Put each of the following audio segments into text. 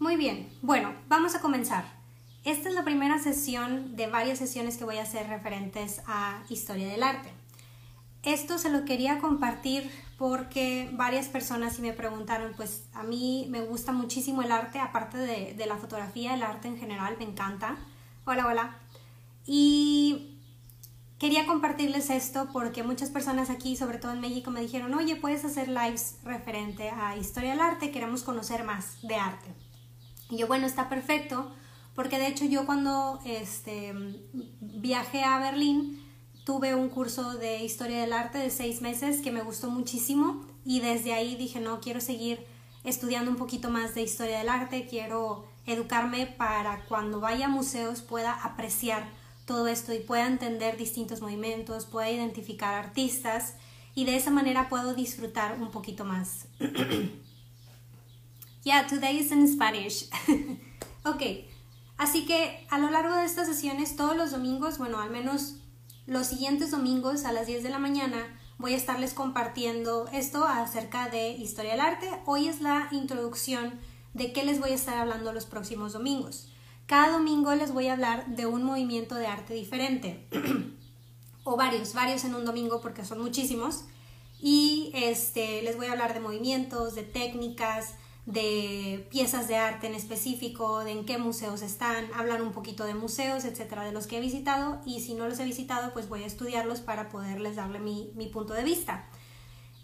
Muy bien, bueno, vamos a comenzar. Esta es la primera sesión de varias sesiones que voy a hacer referentes a historia del arte. Esto se lo quería compartir porque varias personas sí me preguntaron, pues a mí me gusta muchísimo el arte, aparte de, de la fotografía, el arte en general me encanta. Hola, hola. Y quería compartirles esto porque muchas personas aquí, sobre todo en México, me dijeron, oye, puedes hacer lives referente a historia del arte, queremos conocer más de arte. Y yo, bueno, está perfecto, porque de hecho yo cuando este, viajé a Berlín tuve un curso de historia del arte de seis meses que me gustó muchísimo y desde ahí dije, no, quiero seguir estudiando un poquito más de historia del arte, quiero educarme para cuando vaya a museos pueda apreciar todo esto y pueda entender distintos movimientos, pueda identificar artistas y de esa manera puedo disfrutar un poquito más. Yeah, today is in Spanish. ok, así que a lo largo de estas sesiones, todos los domingos, bueno, al menos los siguientes domingos a las 10 de la mañana, voy a estarles compartiendo esto acerca de historia del arte. Hoy es la introducción de qué les voy a estar hablando los próximos domingos. Cada domingo les voy a hablar de un movimiento de arte diferente. o varios, varios en un domingo porque son muchísimos. Y este, les voy a hablar de movimientos, de técnicas, de piezas de arte en específico, de en qué museos están, hablar un poquito de museos, etcétera, de los que he visitado. Y si no los he visitado, pues voy a estudiarlos para poderles darle mi, mi punto de vista.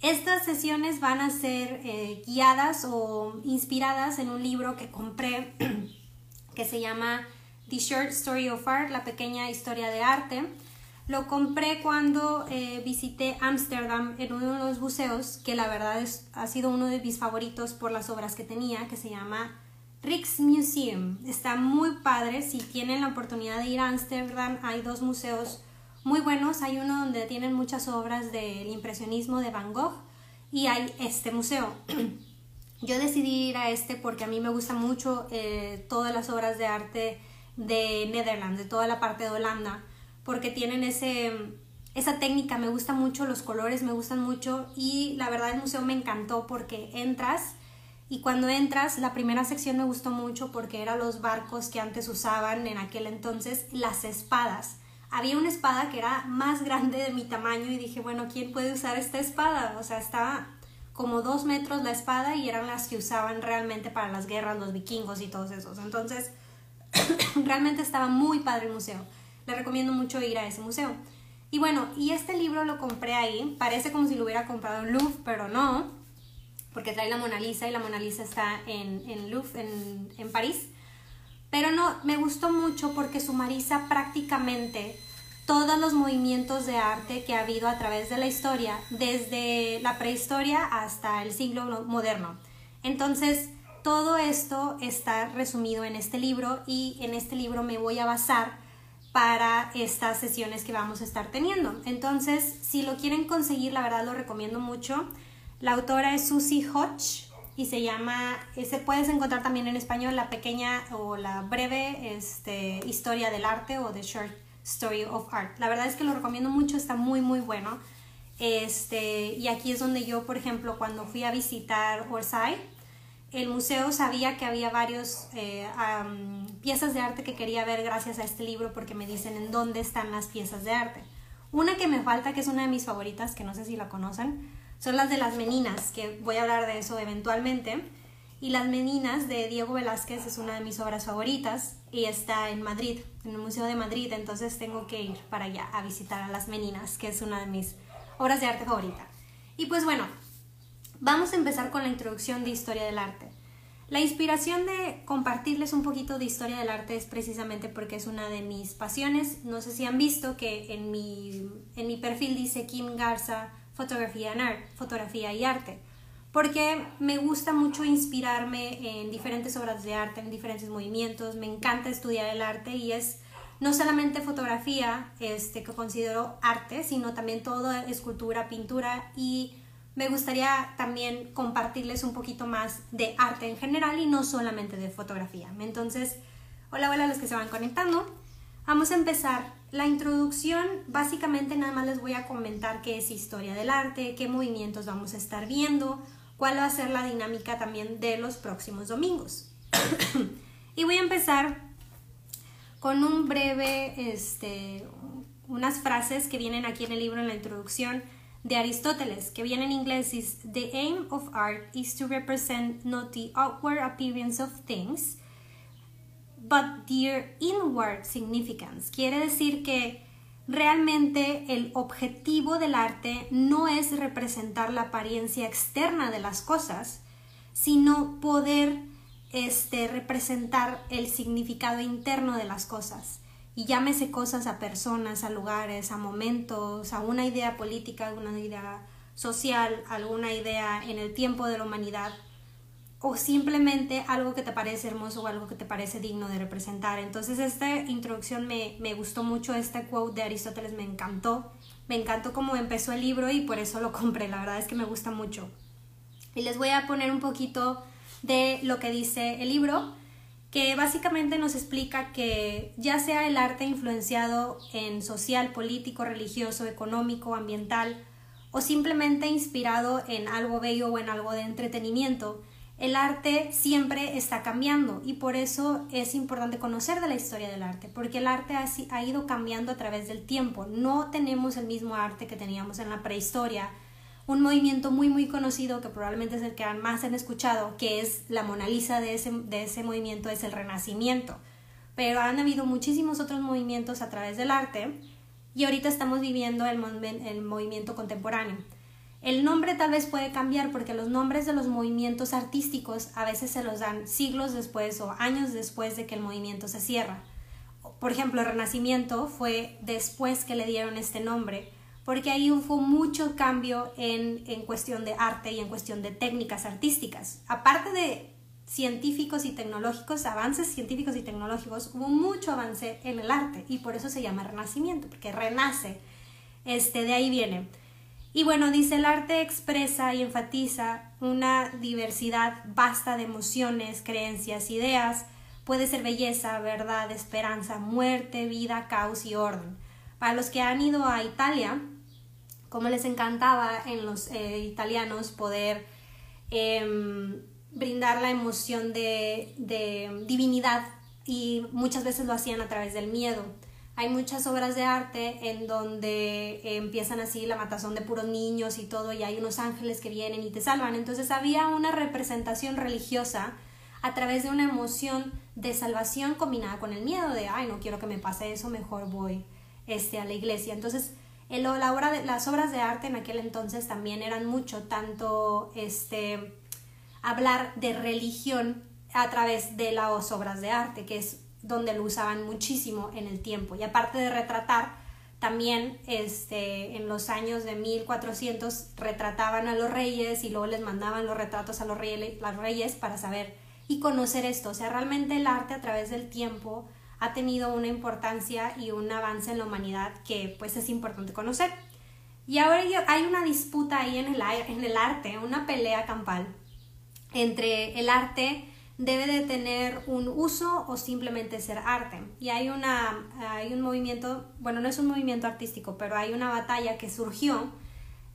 Estas sesiones van a ser eh, guiadas o inspiradas en un libro que compré que se llama The Short Story of Art, la pequeña historia de arte. Lo compré cuando eh, visité Ámsterdam en uno de los museos, que la verdad es, ha sido uno de mis favoritos por las obras que tenía, que se llama Rijksmuseum. Está muy padre, si tienen la oportunidad de ir a Ámsterdam, hay dos museos muy buenos. Hay uno donde tienen muchas obras del impresionismo de Van Gogh y hay este museo. Yo decidí ir a este porque a mí me gusta mucho eh, todas las obras de arte de Netherlands, de toda la parte de Holanda, porque tienen ese, esa técnica, me gustan mucho los colores, me gustan mucho y la verdad el museo me encantó porque entras y cuando entras la primera sección me gustó mucho porque eran los barcos que antes usaban en aquel entonces, las espadas. Había una espada que era más grande de mi tamaño y dije, bueno, ¿quién puede usar esta espada? O sea, estaba como dos metros la espada y eran las que usaban realmente para las guerras, los vikingos y todos esos. Entonces, realmente estaba muy padre el museo. Le recomiendo mucho ir a ese museo. Y bueno, y este libro lo compré ahí. Parece como si lo hubiera comprado en Louvre, pero no, porque trae la Mona Lisa y la Mona Lisa está en, en Louvre, en, en París. Pero no, me gustó mucho porque sumariza prácticamente todos los movimientos de arte que ha habido a través de la historia, desde la prehistoria hasta el siglo moderno. Entonces, todo esto está resumido en este libro y en este libro me voy a basar para estas sesiones que vamos a estar teniendo. Entonces, si lo quieren conseguir, la verdad lo recomiendo mucho. La autora es Susie Hodge y se llama, se puedes encontrar también en español la pequeña o la breve este, historia del arte o The Short Story of Art. La verdad es que lo recomiendo mucho, está muy muy bueno. Este, y aquí es donde yo, por ejemplo, cuando fui a visitar Orsay, el museo sabía que había varios eh, piezas de arte que quería ver gracias a este libro porque me dicen en dónde están las piezas de arte. Una que me falta, que es una de mis favoritas, que no sé si la conocen, son las de las meninas, que voy a hablar de eso eventualmente. Y Las Meninas de Diego Velázquez es una de mis obras favoritas y está en Madrid, en el Museo de Madrid, entonces tengo que ir para allá a visitar a Las Meninas, que es una de mis obras de arte favorita. Y pues bueno, vamos a empezar con la introducción de historia del arte. La inspiración de compartirles un poquito de historia del arte es precisamente porque es una de mis pasiones. No sé si han visto que en mi, en mi perfil dice Kim Garza Fotografía, en art, fotografía y arte, porque me gusta mucho inspirarme en diferentes obras de arte, en diferentes movimientos, me encanta estudiar el arte y es no solamente fotografía este, que considero arte, sino también toda escultura, pintura y me gustaría también compartirles un poquito más de arte en general y no solamente de fotografía. Entonces, hola, hola a los que se van conectando. Vamos a empezar la introducción, básicamente nada más les voy a comentar qué es historia del arte, qué movimientos vamos a estar viendo, cuál va a ser la dinámica también de los próximos domingos. y voy a empezar con un breve, este, unas frases que vienen aquí en el libro en la introducción de Aristóteles, que viene en inglés es The aim of art is to represent not the outward appearance of things, but their inward significance. Quiere decir que realmente el objetivo del arte no es representar la apariencia externa de las cosas, sino poder este, representar el significado interno de las cosas. Y llámese cosas a personas, a lugares, a momentos, a una idea política, alguna idea social, alguna idea en el tiempo de la humanidad, o simplemente algo que te parece hermoso o algo que te parece digno de representar. Entonces esta introducción me, me gustó mucho, este quote de Aristóteles me encantó, me encantó cómo empezó el libro y por eso lo compré, la verdad es que me gusta mucho. Y les voy a poner un poquito de lo que dice el libro, que básicamente nos explica que ya sea el arte influenciado en social, político, religioso, económico, ambiental, o simplemente inspirado en algo bello o en algo de entretenimiento, el arte siempre está cambiando y por eso es importante conocer de la historia del arte, porque el arte ha, ido cambiando a través del tiempo. No tenemos el mismo arte que teníamos en la prehistoria. Un movimiento muy muy conocido que probablemente es el que más han escuchado, que es la Mona Lisa de ese, de ese movimiento, es el Renacimiento. Pero han habido muchísimos otros movimientos a través del arte y ahorita estamos viviendo el, el movimiento contemporáneo. El nombre tal vez puede cambiar porque los nombres de los movimientos artísticos a veces se los dan siglos después o años después de que el movimiento se cierra. Por ejemplo, el Renacimiento fue después que le dieron este nombre, porque ahí hubo mucho cambio en, en cuestión de arte y en cuestión de técnicas artísticas. Aparte de científicos y tecnológicos, avances científicos y tecnológicos, hubo mucho avance en el arte y por eso se llama Renacimiento, porque renace. Este, de ahí viene. Y bueno, dice, el arte expresa y enfatiza una diversidad vasta de emociones, creencias, ideas. Puede ser belleza, verdad, esperanza, muerte, vida, caos y orden. Para los que han ido a Italia, como les encantaba en los eh, italianos poder em, brindar la emoción de, divinidad y muchas veces lo hacían a través del miedo hay muchas obras de arte en donde empiezan así la matazón de puros niños y todo, y hay unos ángeles que vienen y te salvan. Entonces había una representación religiosa a través de una emoción de salvación combinada con el miedo de, ay, no quiero que me pase eso, mejor voy este, a la iglesia. Entonces, el, la obra de, las obras de arte en aquel entonces también eran mucho, tanto este, hablar de religión a través de las obras de arte, que es donde lo usaban muchísimo en el tiempo. Y aparte de retratar, también este, en los años de 1400 retrataban a los reyes y luego les mandaban los retratos a los reyes, los reyes para saber y conocer esto. O sea, realmente el arte a través del tiempo ha tenido una importancia y un avance en la humanidad que pues es importante conocer. Y ahora hay una disputa ahí en el, en el arte, una pelea campal entre el arte debe de tener un uso o simplemente ser arte. Y hay, una, hay un movimiento, bueno, no es un movimiento artístico, pero hay una batalla que surgió,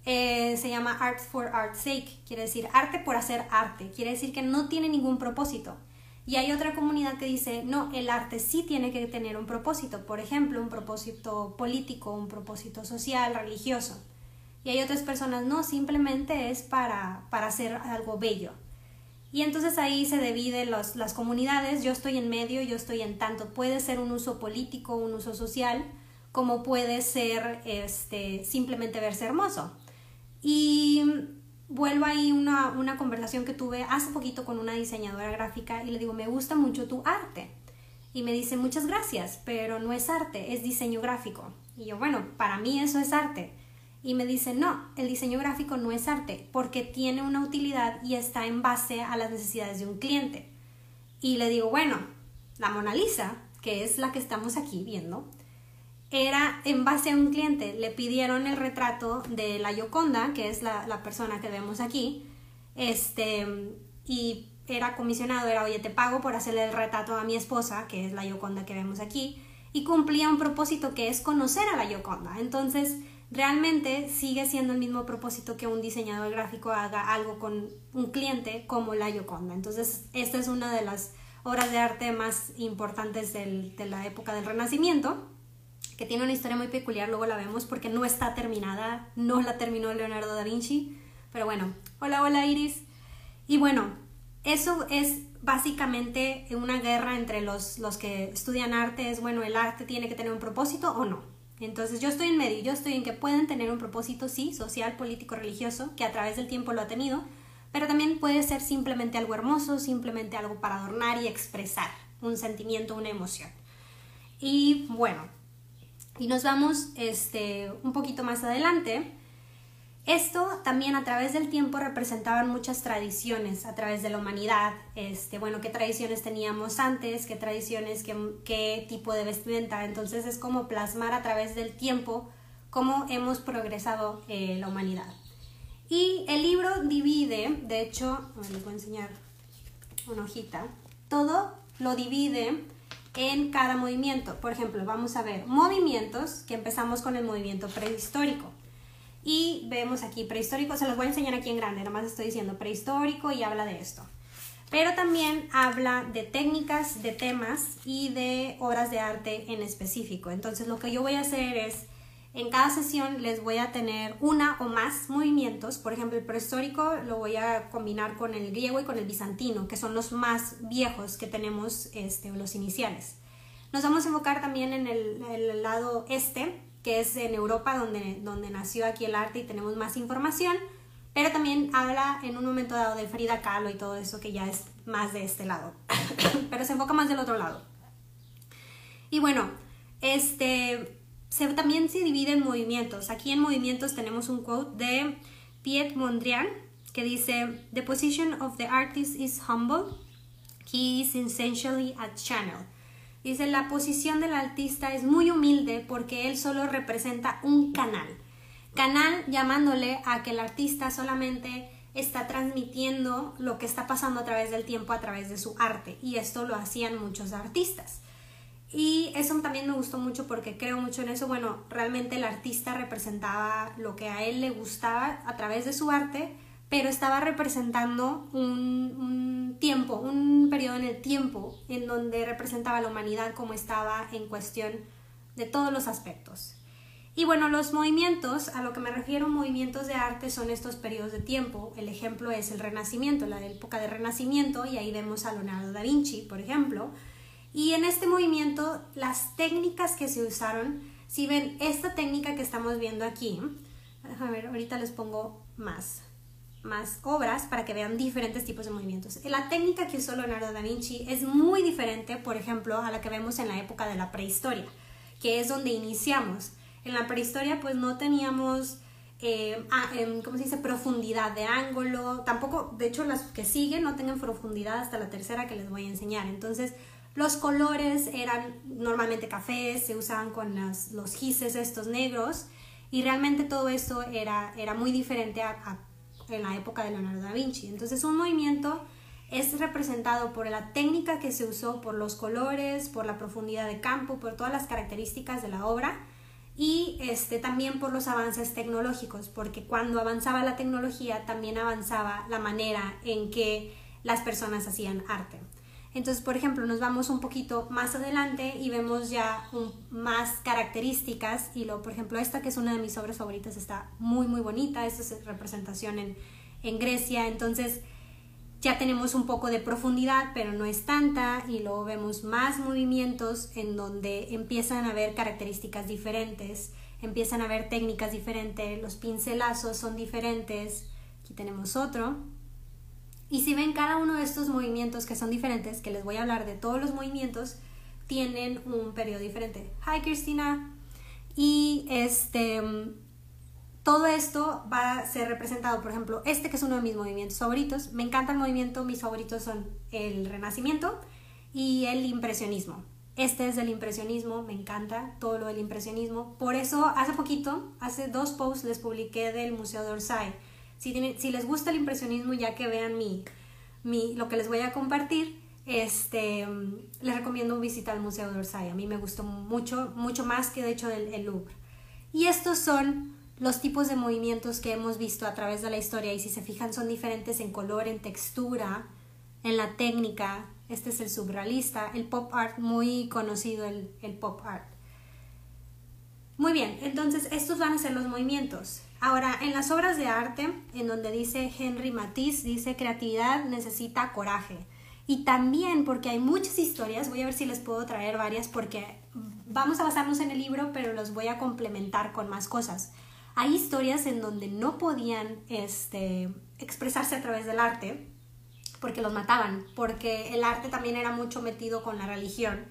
eh, se llama Art for Art's Sake, quiere decir arte por hacer arte, quiere decir que no tiene ningún propósito. Y hay otra comunidad que dice, no, el arte sí tiene que tener un propósito, por ejemplo, un propósito político, un propósito social, religioso. Y hay otras personas, no, simplemente es para, para hacer algo bello. Y entonces ahí se dividen las comunidades, yo estoy en medio, yo estoy en tanto, puede ser un uso político, un uso social, como puede ser este, simplemente verse hermoso. Y vuelvo ahí una, una conversación que tuve hace poquito con una diseñadora gráfica y le digo, me gusta mucho tu arte. Y me dice, muchas gracias, pero no es arte, es diseño gráfico. Y yo, bueno, para mí eso es arte y me dice, no, el diseño gráfico no es arte porque tiene una utilidad y está en base a las necesidades de un cliente. Y le digo, bueno, la Mona Lisa, que es la que estamos aquí viendo, era en base a un cliente. Le pidieron el retrato de la Yoconda, que es la, la persona que vemos aquí, este, y era comisionado, era, oye, te pago por hacerle el retrato a mi esposa, que es la Yoconda que vemos aquí, y cumplía un propósito que es conocer a la Yoconda. Entonces, realmente sigue siendo el mismo propósito que un diseñador gráfico haga algo con un cliente como la Yoconda. Entonces, esta es una de las obras de arte más importantes de la época del Renacimiento, que tiene una historia muy peculiar, luego la vemos porque no está terminada, no la terminó Leonardo da Vinci, pero bueno, hola, hola Iris. Y bueno, eso es básicamente una guerra entre los, los que estudian arte, es bueno, el arte tiene que tener un propósito o no. Entonces yo estoy en medio, yo estoy en que pueden tener un propósito, sí, social, político, religioso, que a través del tiempo lo ha tenido, pero también puede ser simplemente algo hermoso, simplemente algo para adornar y expresar un sentimiento, una emoción. Y bueno, y nos vamos este, un poquito más adelante. Esto también a través del tiempo representaban muchas tradiciones a través de la humanidad. Este, bueno, qué tradiciones teníamos antes, qué tradiciones, qué, qué tipo de vestimenta. Entonces es como plasmar a través del tiempo cómo hemos progresado eh, la humanidad. Y el libro divide, de hecho, les voy a enseñar una hojita, todo lo divide en cada movimiento. Por ejemplo, vamos a ver movimientos, que empezamos con el movimiento prehistórico. Y vemos aquí prehistórico, se los voy a enseñar aquí en grande, nada más estoy diciendo prehistórico y habla de esto. Pero también habla de técnicas, de temas y de obras de arte en específico. Entonces lo que yo voy a hacer es en cada sesión les voy a tener una o más movimientos. Por ejemplo, el prehistórico lo voy a combinar con el griego y con el bizantino, que son los más viejos que tenemos, este, los iniciales. Nos vamos a enfocar también en el, lado este, que es en Europa, donde, donde nació aquí el arte y tenemos más información. Pero también habla en un momento dado de Frida Kahlo y todo eso, que ya es más de este lado. pero se enfoca más del otro lado. Y bueno, este también se divide en movimientos. Aquí en movimientos tenemos un quote de Piet Mondrian que dice, The position of the artist is humble, he is essentially a channel. Dice, la posición del artista es muy humilde porque él solo representa un canal. Canal llamándole a que el artista solamente está transmitiendo lo que está pasando a través del tiempo a través de su arte. Y esto lo hacían muchos artistas. Y eso también me gustó mucho porque creo mucho en eso. Bueno, realmente el artista representaba lo que a él le gustaba a través de su arte, pero estaba representando un, tiempo, un periodo en el tiempo en donde representaba la humanidad como estaba en cuestión de todos los aspectos. Y bueno, los movimientos, a lo que me refiero movimientos de arte son estos periodos de tiempo. El ejemplo es el Renacimiento, la época del Renacimiento, y ahí vemos a Leonardo da Vinci, por ejemplo, y en este movimiento, las técnicas que se usaron, si ven esta técnica que estamos viendo aquí, a ver, ahorita les pongo más, más obras para que vean diferentes tipos de movimientos. La técnica que usó Leonardo da Vinci es muy diferente, por ejemplo, a la que vemos en la época de la prehistoria, que es donde iniciamos. En la prehistoria pues no teníamos, eh, em, ¿cómo se dice?, profundidad de ángulo, tampoco, de hecho las que siguen no tienen profundidad hasta la tercera que les voy a enseñar. Entonces, los colores eran normalmente cafés, se usaban con los gises estos negros y realmente todo esto era, muy diferente en la época de Leonardo da Vinci. Entonces un movimiento es representado por la técnica que se usó, por los colores, por la profundidad de campo, por todas las características de la obra y este, también por los avances tecnológicos, porque cuando avanzaba la tecnología también avanzaba la manera en que las personas hacían arte. Entonces, por ejemplo, nos vamos un poquito más adelante y vemos ya más características y lo, por ejemplo, esta que es una de mis obras favoritas está muy, muy bonita. Esta es representación en, en Grecia. Entonces, ya tenemos un poco de profundidad, pero no es tanta y luego vemos más movimientos en donde empiezan a haber características diferentes, empiezan a haber técnicas diferentes, los pincelazos son diferentes. Aquí tenemos otro. Y si ven cada uno de estos movimientos que son diferentes, que les voy a hablar de todos los movimientos, tienen un periodo diferente. Hi Cristina. Y este todo esto va a ser representado, por ejemplo, este que es uno de mis movimientos favoritos. Me encanta el movimiento, mis favoritos son el renacimiento y el impresionismo. Este es del impresionismo, me encanta todo lo del impresionismo. Por eso hace poquito, hace dos posts les publiqué del Museo de Orsay si, les gusta el impresionismo, ya que vean mi, mi, lo que les voy a compartir, este, les recomiendo visitar al Museo de Orsay. A mí me gustó mucho, mucho más que de hecho el, el Louvre. Y estos son los tipos de movimientos que hemos visto a través de la historia y si se fijan son diferentes en color, en textura, en la técnica, este es el surrealista, el pop art, muy conocido el, el pop art. Muy bien, entonces estos van a ser los movimientos. Ahora, en las obras de arte, en donde dice Henry Matisse, dice creatividad necesita coraje. Y también porque hay muchas historias, voy a ver si les puedo traer varias porque vamos a basarnos en el libro, pero los voy a complementar con más cosas. Hay historias en donde no podían este, expresarse a través del arte porque los mataban, porque el arte también era mucho metido con la religión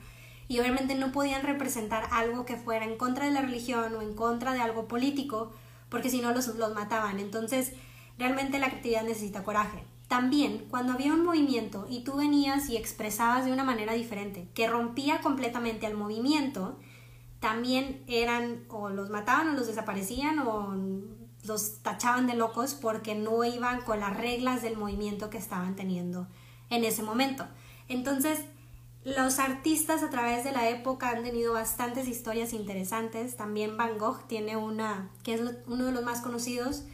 y obviamente no podían representar algo que fuera en contra de la religión o en contra de algo político porque si no los, los mataban. Entonces, realmente la creatividad necesita coraje. También, cuando había un movimiento y tú venías y expresabas de una manera diferente, que rompía completamente al movimiento, también eran o los mataban o los desaparecían o los tachaban de locos porque no iban con las reglas del movimiento que estaban teniendo en ese momento. Entonces, los artistas a través de la época han tenido bastantes historias interesantes. También Van Gogh tiene una, que es uno de los más conocidos,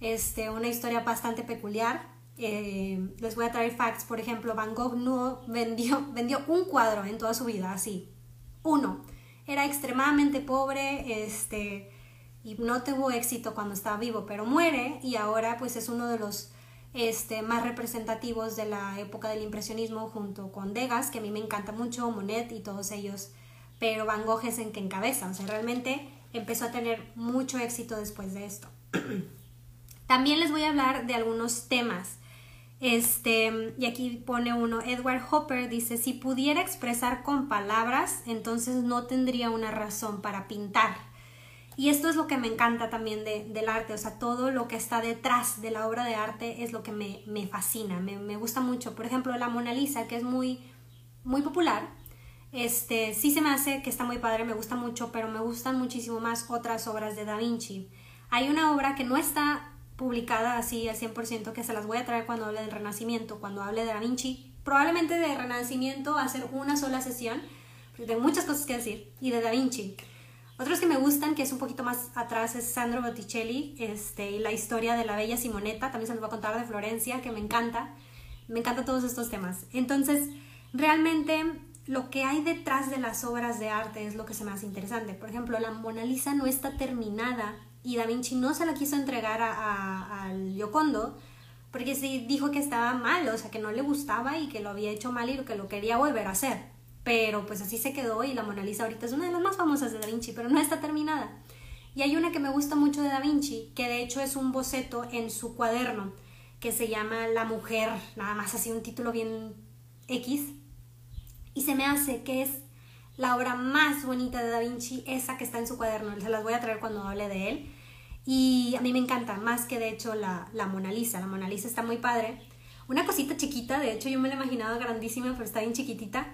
este, una historia bastante peculiar. Eh, les voy a traer facts, por ejemplo, Van Gogh no vendió, vendió un cuadro en toda su vida, así, uno. Era extremadamente pobre, este, y no tuvo éxito cuando estaba vivo, pero muere y ahora pues es uno de los este, más representativos de la época del impresionismo junto con Degas, que a mí me encanta mucho, Monet y todos ellos, pero Van Gogh es en que encabeza, o sea, realmente empezó a tener mucho éxito después de esto. También les voy a hablar de algunos temas. Este, y aquí pone uno, Edward Hopper dice, si pudiera expresar con palabras, entonces no tendría una razón para pintar. Y esto es lo que me encanta también de, del arte, o sea, todo lo que está detrás de la obra de arte es lo que me, me fascina, me, me, gusta mucho. Por ejemplo, la Mona Lisa, que es muy, muy popular, este, sí se me hace que está muy padre, me gusta mucho, pero me gustan muchísimo más otras obras de Da Vinci. Hay una obra que no está publicada así al 100%, que se las voy a traer cuando hable del Renacimiento, cuando hable de Da Vinci. Probablemente de Renacimiento va a ser una sola sesión, porque tengo muchas cosas que decir, y de Da Vinci. Otros que me gustan, que es un poquito más atrás, es Sandro Botticelli este, y la historia de la bella Simonetta. También se los voy a contar de Florencia, que me encanta. Me encantan todos estos temas. Entonces, realmente lo que hay detrás de las obras de arte es lo que se me hace interesante. Por ejemplo, la Mona Lisa no está terminada y Da Vinci no se la quiso entregar al Giocondo porque sí dijo que estaba mal, o sea, que no le gustaba y que lo había hecho mal y que lo quería volver a hacer pero pues así se quedó y la Mona Lisa ahorita es una de las más famosas de Da Vinci, pero no está terminada. Y hay una que me gusta mucho de Da Vinci, que de hecho es un boceto en su cuaderno, que se llama La Mujer, nada más así un título bien X, y se me hace que es la obra más bonita de Da Vinci, esa que está en su cuaderno, se las voy a traer cuando hable de él. Y a mí me encanta, más que de hecho la, la Mona Lisa, la Mona Lisa está muy padre. Una cosita chiquita, de hecho yo me la imaginaba grandísima, pero está bien chiquitita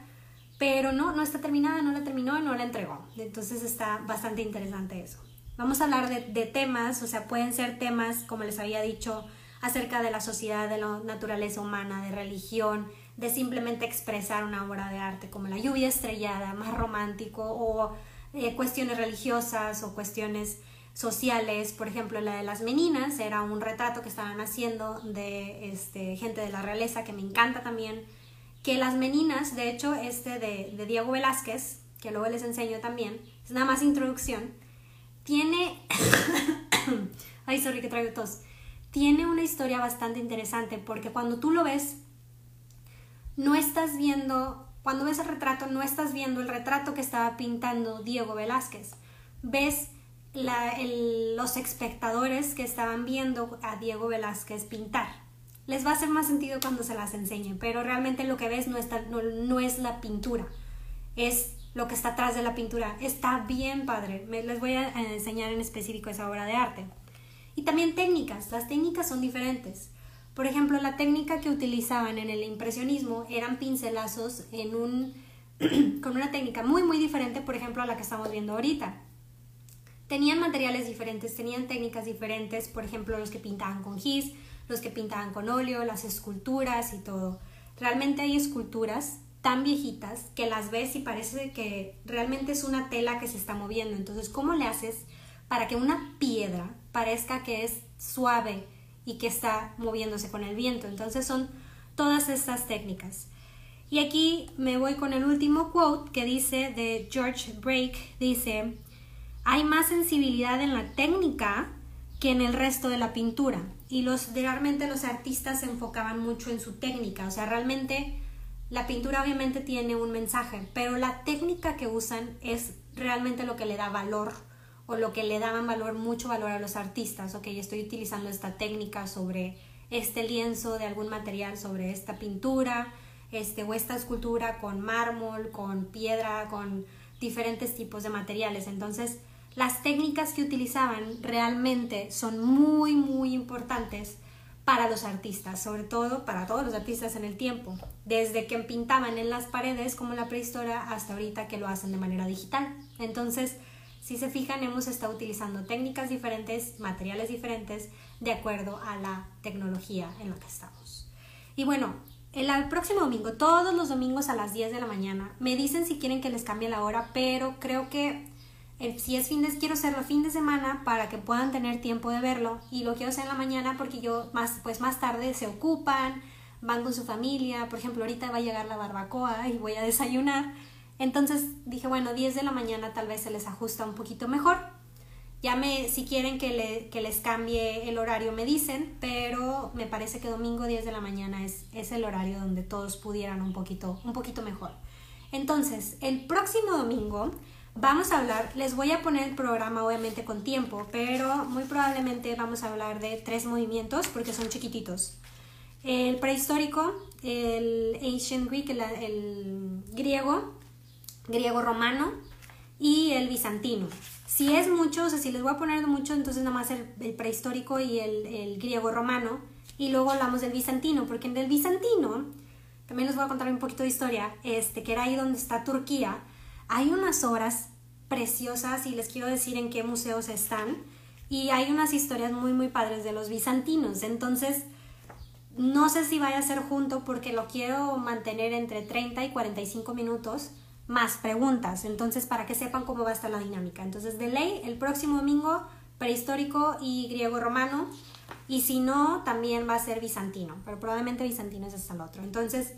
pero no, no está terminada, no la terminó no la entregó. Entonces está bastante interesante eso. Vamos a hablar de, de, temas, o sea, pueden ser temas, como les había dicho, acerca de la sociedad, de la naturaleza humana, de religión, de simplemente expresar una obra de arte, como la lluvia estrellada, más romántico, o eh, cuestiones religiosas o cuestiones sociales. Por ejemplo, la de las meninas era un retrato que estaban haciendo de este, gente de la realeza, que me encanta también que las meninas, de hecho, este de, Diego Velázquez, que luego les enseño también, es nada más introducción, tiene... Ay, sorry que traigo tos. Tiene una historia bastante interesante porque cuando tú lo ves, no estás viendo, cuando ves el retrato, no estás viendo el retrato que estaba pintando Diego Velázquez. Ves los espectadores que estaban viendo a Diego Velázquez pintar les va a hacer más sentido cuando se las enseñen, pero realmente lo que ves no, está, no, es la pintura, es lo que está atrás de la pintura. Está bien padre, les voy a enseñar en específico esa obra de arte. Y también técnicas, las técnicas son diferentes. Por ejemplo, la técnica que utilizaban en el impresionismo eran pincelazos en un, con una técnica muy muy diferente, por ejemplo, a la que estamos viendo ahorita. Tenían materiales diferentes, tenían técnicas diferentes, por ejemplo, los que pintaban con gis, los que pintaban con óleo, las esculturas y todo. Realmente hay esculturas tan viejitas que las ves y parece que realmente es una tela que se está moviendo. Entonces, ¿cómo le haces para que una piedra parezca que es suave y que está moviéndose con el viento? Entonces son todas estas técnicas. Y aquí me voy con el último quote que dice de George Brake, dice, hay más sensibilidad en la técnica que en el resto de la pintura. Y los, realmente los artistas se enfocaban mucho en su técnica, o sea, realmente la pintura obviamente tiene un mensaje, pero la técnica que usan es realmente lo que le da valor o lo que le daban valor, mucho valor a los artistas. Ok, estoy utilizando esta técnica sobre este lienzo de algún material, sobre esta pintura, este, o esta escultura con mármol, con piedra, con diferentes tipos de materiales. Entonces, las técnicas que utilizaban realmente son muy, muy importantes para los artistas, sobre todo para todos los artistas en el tiempo, desde que pintaban en las paredes como la prehistoria hasta ahorita que lo hacen de manera digital. Entonces, si se fijan, hemos estado utilizando técnicas diferentes, materiales diferentes, de acuerdo a la tecnología en la que estamos. Y bueno, el, próximo domingo, todos los domingos a las 10 de la mañana, me dicen si quieren que les cambie la hora, pero creo que si es fin de quiero hacerlo fin de semana para que puedan tener tiempo de verlo y lo quiero hacer en la mañana porque yo más pues más tarde se ocupan, van con su familia, por ejemplo, ahorita va a llegar la barbacoa y voy a desayunar. Entonces dije, bueno, 10 de la mañana tal vez se les ajusta un poquito mejor. Ya me, si quieren que, le, que les cambie el horario me dicen, pero me parece que domingo 10 de la mañana es, es el horario donde todos pudieran un poquito, un poquito mejor. Entonces, el próximo domingo vamos a hablar, les voy a poner el programa obviamente con tiempo, pero muy probablemente vamos a hablar de tres movimientos porque son chiquititos. El prehistórico, el ancient Greek, el griego, griego romano y el bizantino. Si es mucho, o sea, si les voy a poner mucho, entonces nada más el, prehistórico y el, griego romano. Y luego hablamos del bizantino, porque en el bizantino, también les voy a contar un poquito de historia, este, que era ahí donde está Turquía. Hay unas obras preciosas y les quiero decir en qué museos están. Y hay unas historias muy, muy padres de los bizantinos. Entonces, no sé si vaya a ser junto porque lo quiero mantener entre 30 y 45 minutos más preguntas, entonces para que sepan cómo va a estar la dinámica. Entonces, de ley, el próximo domingo, prehistórico y griego romano, y si no, también va a ser bizantino, pero probablemente bizantino es hasta el otro. Entonces,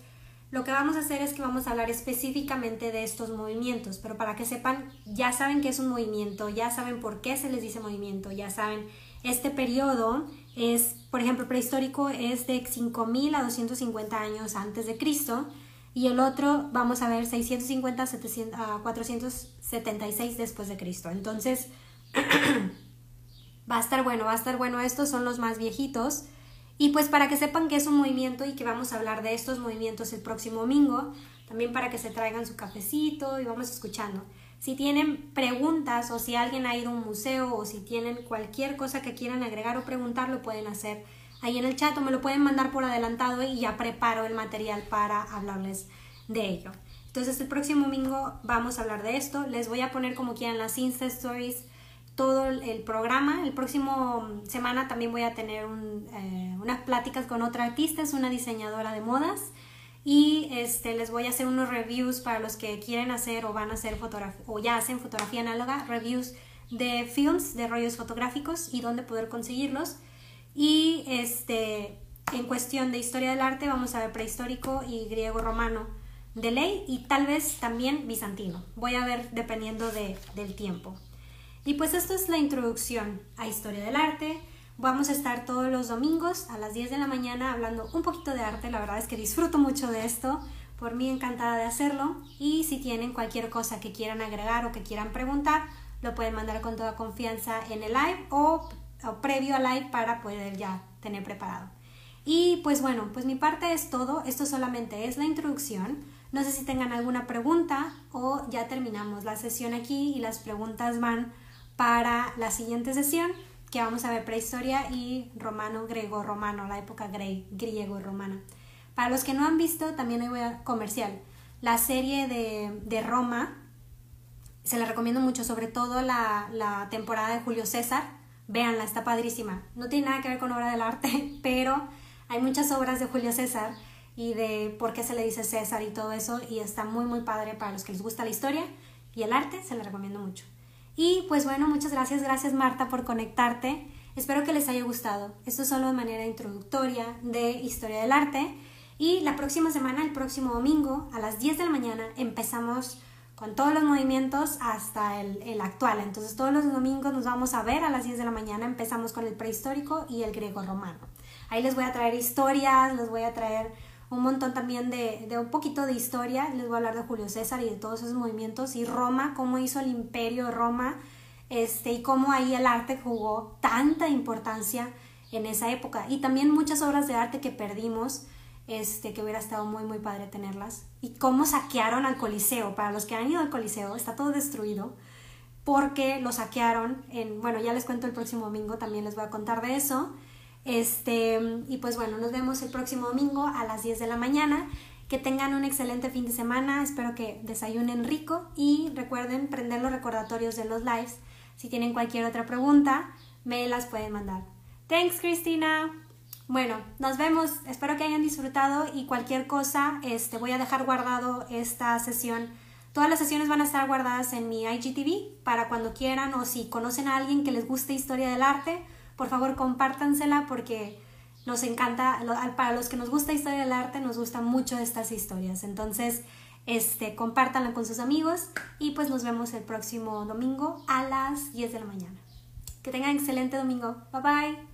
lo que vamos a hacer es que vamos a hablar específicamente de estos movimientos, pero para que sepan, ya saben que es un movimiento, ya saben por qué se les dice movimiento, ya saben, este periodo es, por ejemplo, prehistórico es de 5000 a 250 años antes de Cristo, y el otro vamos a ver 650 a 476 después de Cristo. Entonces, va a estar bueno, va a estar bueno. Estos son los más viejitos. Y pues para que sepan que es un movimiento y que vamos a hablar de estos movimientos el próximo domingo, también para que se traigan su cafecito y vamos escuchando. Si tienen preguntas o si alguien ha ido a un museo o si tienen cualquier cosa que quieran agregar o preguntar, lo pueden hacer ahí en el chat o me lo pueden mandar por adelantado y ya preparo el material para hablarles de ello. Entonces el próximo domingo vamos a hablar de esto. Les voy a poner como quieran las Insta Stories, todo el programa. El próximo semana también voy a tener eh, unas pláticas con otra artista, es una diseñadora de modas. Y este, les voy a hacer unos reviews para los que quieren hacer o van a hacer fotografía o ya hacen fotografía análoga, reviews de films, de rollos fotográficos y dónde poder conseguirlos. Y este, en cuestión de historia del arte vamos a ver prehistórico y griego romano de ley y tal vez también bizantino. Voy a ver dependiendo de, del tiempo. Y pues esto es la introducción a historia del arte. Vamos a estar todos los domingos a las 10 de la mañana hablando un poquito de arte. La verdad es que disfruto mucho de esto. Por mí encantada de hacerlo. Y si tienen cualquier cosa que quieran agregar o que quieran preguntar, lo pueden mandar con toda confianza en el live o previo al live para poder ya tener preparado. Y pues bueno, pues mi parte es todo. Esto solamente es la introducción. No sé si tengan alguna pregunta o ya terminamos la sesión aquí y las preguntas van para la siguiente sesión que vamos a ver prehistoria y romano, griego, romano, la época griego y romana. Para los que no han visto, también hay voy a comercial. La serie de, de Roma, se la recomiendo mucho, sobre todo la, la temporada de Julio César véanla, está padrísima. No tiene nada que ver con obra del arte, pero hay muchas obras de Julio César y de por qué se le dice César y todo eso, y está muy, muy padre para los que les gusta la historia y el arte, se la recomiendo mucho. Y pues bueno, muchas gracias, gracias Marta por conectarte. Espero que les haya gustado. Esto es solo de manera introductoria de historia del arte. Y la próxima semana, el próximo domingo, a las 10 de la mañana, empezamos con todos los movimientos hasta el, el, actual. Entonces todos los domingos nos vamos a ver a las 10 de la mañana. Empezamos con el prehistórico y el griego romano. Ahí les voy a traer historias, les voy a traer un montón también de, de, un poquito de historia. Les voy a hablar de Julio César y de todos esos movimientos y Roma, cómo hizo el imperio de Roma este, y cómo ahí el arte jugó tanta importancia en esa época. Y también muchas obras de arte que perdimos, este, que hubiera estado muy, muy padre tenerlas. Y cómo saquearon al Coliseo. Para los que han ido al Coliseo, está todo destruido porque lo saquearon en, bueno, ya les cuento el próximo domingo, también les voy a contar de eso. Este, y pues bueno, nos vemos el próximo domingo a las 10 de la mañana. Que tengan un excelente fin de semana, espero que desayunen rico y recuerden prender los recordatorios de los lives. Si tienen cualquier otra pregunta, me las pueden mandar. Thanks, Cristina. Bueno, nos vemos. Espero que hayan disfrutado y cualquier cosa, este, voy a dejar guardado esta sesión. Todas las sesiones van a estar guardadas en mi IGTV para cuando quieran o si conocen a alguien que les guste historia del arte, por favor compártansela porque nos encanta, para los que nos gusta historia del arte, nos gustan mucho estas historias. Entonces, este, compártanla con sus amigos y pues nos vemos el próximo domingo a las 10 de la mañana. Que tengan excelente domingo. Bye bye.